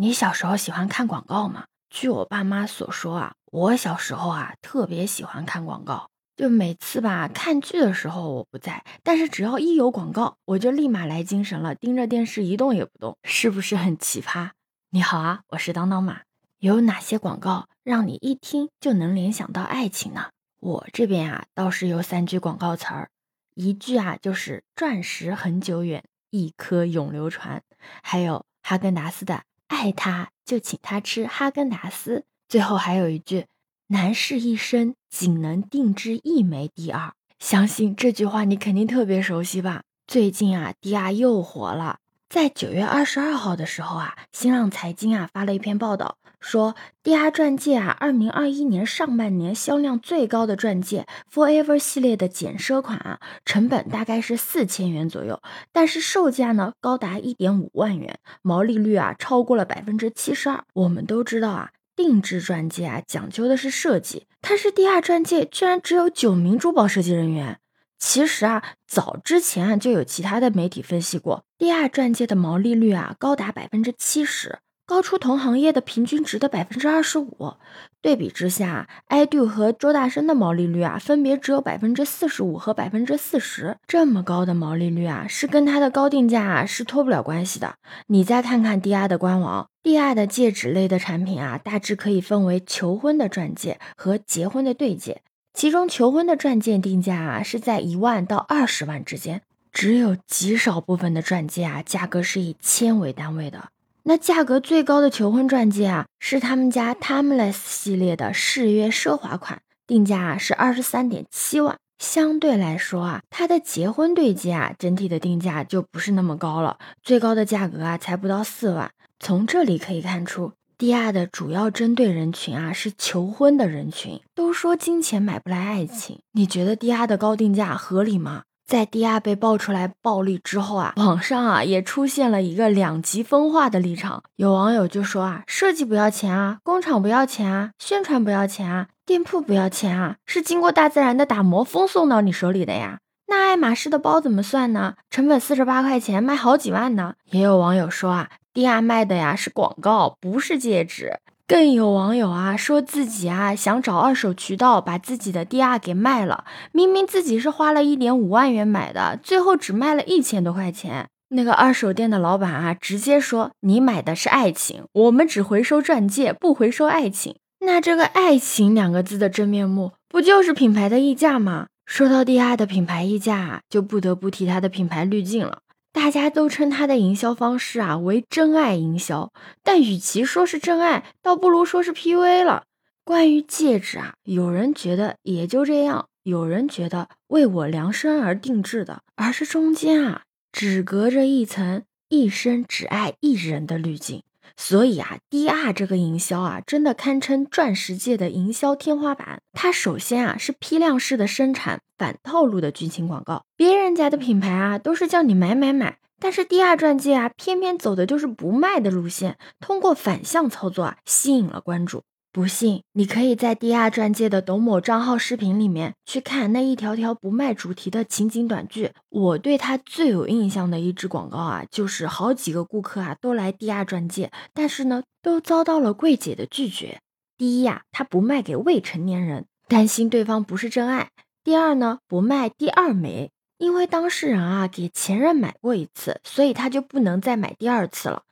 你小时候喜欢看广告吗？据我爸妈所说啊，我小时候啊特别喜欢看广告，就每次吧看剧的时候我不在，但是只要一有广告，我就立马来精神了，盯着电视一动也不动，是不是很奇葩？你好啊，我是当当妈。有哪些广告让你一听就能联想到爱情呢？我这边啊倒是有三句广告词儿，一句啊就是钻石很久远，一颗永流传，还有哈根达斯的。爱他就请他吃哈根达斯。最后还有一句：“男士一生仅能定制一枚 DR。”相信这句话你肯定特别熟悉吧？最近啊，DR 又火了。在九月二十二号的时候啊，新浪财经啊发了一篇报道，说 DR 钻戒啊，二零二一年上半年销量最高的钻戒 Forever 系列的简奢款啊，成本大概是四千元左右，但是售价呢高达一点五万元，毛利率啊超过了百分之七十二。我们都知道啊，定制钻戒啊讲究的是设计，但是 DR 钻戒居然只有九名珠宝设计人员。其实啊，早之前啊就有其他的媒体分析过，DR 钻戒的毛利率啊高达百分之七十，高出同行业的平均值的百分之二十五。对比之下，ido 和周大生的毛利率啊分别只有百分之四十五和百分之四十。这么高的毛利率啊，是跟它的高定价啊是脱不了关系的。你再看看 DR 的官网，DR 的戒指类的产品啊，大致可以分为求婚的钻戒和结婚的对戒。其中求婚的钻戒定价啊是在一万到二十万之间，只有极少部分的钻戒啊价格是以千为单位的。那价格最高的求婚钻戒啊是他们家 Timeless 系列的誓约奢华款，定价是二十三点七万。相对来说啊，它的结婚对戒啊整体的定价就不是那么高了，最高的价格啊才不到四万。从这里可以看出。DR 的主要针对人群啊是求婚的人群。都说金钱买不来爱情，你觉得 DR 的高定价合理吗？在 DR 被爆出来暴利之后啊，网上啊也出现了一个两极分化的立场。有网友就说啊，设计不要钱啊，工厂不要钱啊，宣传不要钱啊，店铺不要钱啊，是经过大自然的打磨风送到你手里的呀。那爱马仕的包怎么算呢？成本四十八块钱，卖好几万呢。也有网友说啊。迪亚卖的呀是广告，不是戒指。更有网友啊说自己啊想找二手渠道把自己的 DR 给卖了，明明自己是花了一点五万元买的，最后只卖了一千多块钱。那个二手店的老板啊直接说：“你买的是爱情，我们只回收钻戒，不回收爱情。”那这个“爱情”两个字的真面目，不就是品牌的溢价吗？说到 DR 的品牌溢价，就不得不提它的品牌滤镜了。大家都称他的营销方式啊为真爱营销，但与其说是真爱，倒不如说是 PUA 了。关于戒指啊，有人觉得也就这样，有人觉得为我量身而定制的，而是中间啊只隔着一层一生只爱一人的滤镜。所以啊，DR 这个营销啊，真的堪称钻石界的营销天花板。它首先啊是批量式的生产反套路的剧情广告，别人家的品牌啊都是叫你买买买，但是 DR 钻戒啊偏偏走的就是不卖的路线，通过反向操作啊吸引了关注。不信，你可以在 DR 钻戒的董某账号视频里面去看那一条条不卖主题的情景短剧。我对他最有印象的一支广告啊，就是好几个顾客啊都来 DR 钻戒，但是呢都遭到了柜姐的拒绝。第一呀，他不卖给未成年人，担心对方不是真爱；第二呢，不卖第二枚，因为当事人啊给前任买过一次，所以他就不能再买第二次了；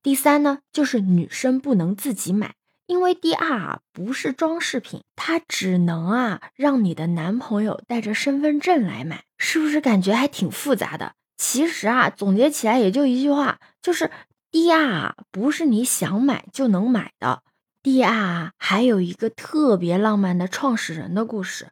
第三呢，就是女生不能自己买。因为 DR 不是装饰品，它只能啊让你的男朋友带着身份证来买，是不是感觉还挺复杂的？其实啊，总结起来也就一句话，就是 DR 不是你想买就能买的。DR 还有一个特别浪漫的创始人的故事，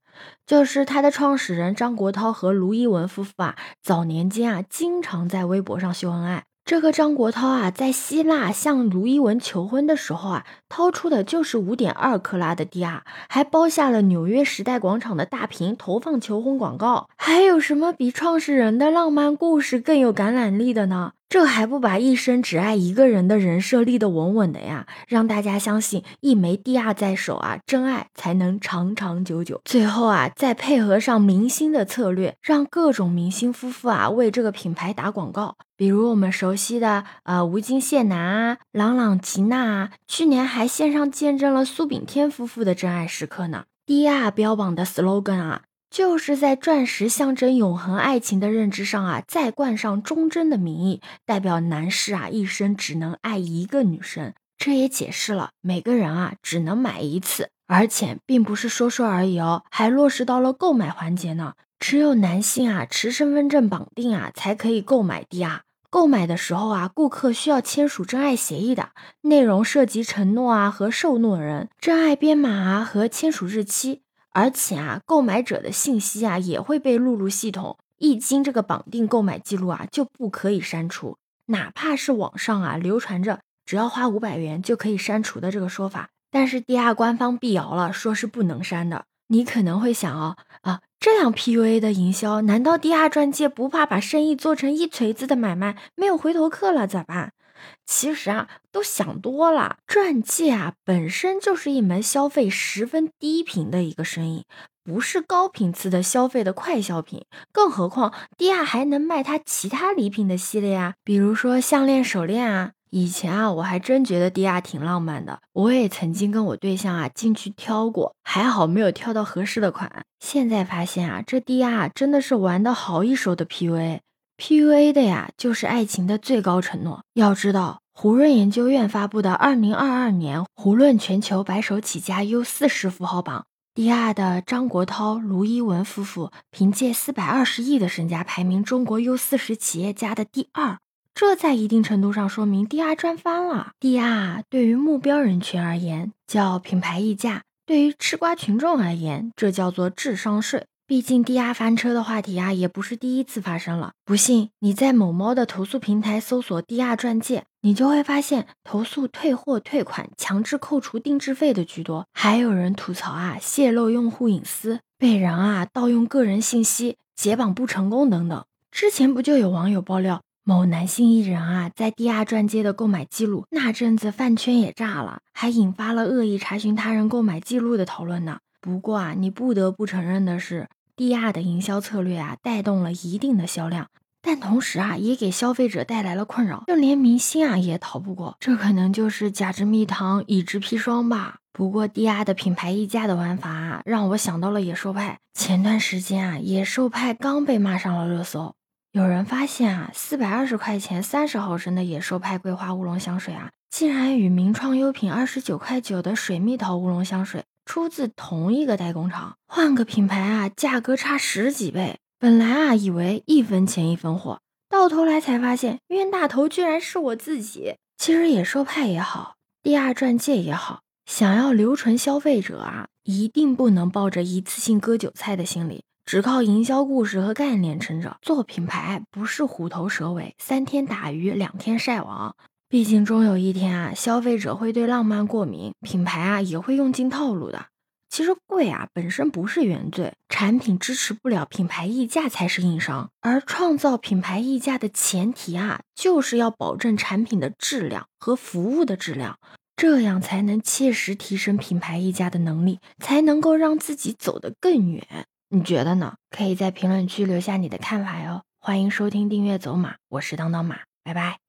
就是他的创始人张国焘和卢一文夫妇啊，早年间啊经常在微博上秀恩爱。这个张国焘啊，在希腊向卢一文求婚的时候啊，掏出的就是五点二克拉的 DR，还包下了纽约时代广场的大屏投放求婚广告。还有什么比创始人的浪漫故事更有感染力的呢？这还不把一生只爱一个人的人设立得稳稳的呀？让大家相信一枚地亚在手啊，真爱才能长长久久。最后啊，再配合上明星的策略，让各种明星夫妇啊为这个品牌打广告。比如我们熟悉的呃吴京谢楠啊，朗朗吉娜啊，去年还线上见证了苏炳添夫妇的真爱时刻呢。地亚标榜的 slogan 啊。就是在钻石象征永恒爱情的认知上啊，再冠上忠贞的名义，代表男士啊一生只能爱一个女生。这也解释了每个人啊只能买一次，而且并不是说说而已哦，还落实到了购买环节呢。只有男性啊持身份证绑定啊，才可以购买的啊。购买的时候啊，顾客需要签署真爱协议的，内容涉及承诺啊和受诺人、真爱编码啊和签署日期。而且啊，购买者的信息啊也会被录入系统，一经这个绑定购买记录啊就不可以删除，哪怕是网上啊流传着只要花五百元就可以删除的这个说法，但是 D R 官方辟谣了，说是不能删的。你可能会想哦啊，这样 P U A 的营销，难道 D R 钻戒不怕把生意做成一锤子的买卖，没有回头客了咋办？其实啊，都想多了。钻戒啊，本身就是一门消费十分低频的一个生意，不是高频次的消费的快消品。更何况，迪亚还能卖它其他礼品的系列啊，比如说项链、手链啊。以前啊，我还真觉得迪亚挺浪漫的，我也曾经跟我对象啊进去挑过，还好没有挑到合适的款。现在发现啊，这迪亚真的是玩的好一手的 PUA。PUA 的呀，就是爱情的最高承诺。要知道，胡润研究院发布的二零二二年胡润全球白手起家 U 四十富豪榜，第二的张国焘、卢一文夫妇凭借四百二十亿的身家，排名中国 U 四十企业家的第二。这在一定程度上说明第二赚翻了。第二对于目标人群而言叫品牌溢价，对于吃瓜群众而言，这叫做智商税。毕竟低压翻车的话题啊，也不是第一次发生了。不信你在某猫的投诉平台搜索“低压钻戒”，你就会发现投诉退货、退款、强制扣除定制费的居多。还有人吐槽啊，泄露用户隐私、被人啊盗用个人信息、解绑不成功等等。之前不就有网友爆料，某男性艺人啊在低压钻戒的购买记录，那阵子饭圈也炸了，还引发了恶意查询他人购买记录的讨论呢。不过啊，你不得不承认的是。低亚的营销策略啊，带动了一定的销量，但同时啊，也给消费者带来了困扰，就连明星啊也逃不过。这可能就是假之蜜糖，乙之砒霜吧。不过低亚的品牌溢价的玩法啊，让我想到了野兽派。前段时间啊，野兽派刚被骂上了热搜，有人发现啊，四百二十块钱三十毫升的野兽派桂花乌龙香水啊，竟然与名创优品二十九块九的水蜜桃乌龙香水。出自同一个代工厂，换个品牌啊，价格差十几倍。本来啊，以为一分钱一分货，到头来才发现冤大头居然是我自己。其实野兽派也好，第二钻戒也好，想要留存消费者啊，一定不能抱着一次性割韭菜的心理，只靠营销故事和概念撑着。做品牌不是虎头蛇尾，三天打鱼两天晒网。毕竟终有一天啊，消费者会对浪漫过敏，品牌啊也会用尽套路的。其实贵啊本身不是原罪，产品支持不了品牌溢价才是硬伤。而创造品牌溢价的前提啊，就是要保证产品的质量和服务的质量，这样才能切实提升品牌溢价的能力，才能够让自己走得更远。你觉得呢？可以在评论区留下你的看法哟。欢迎收听订阅走马，我是当当马，拜拜。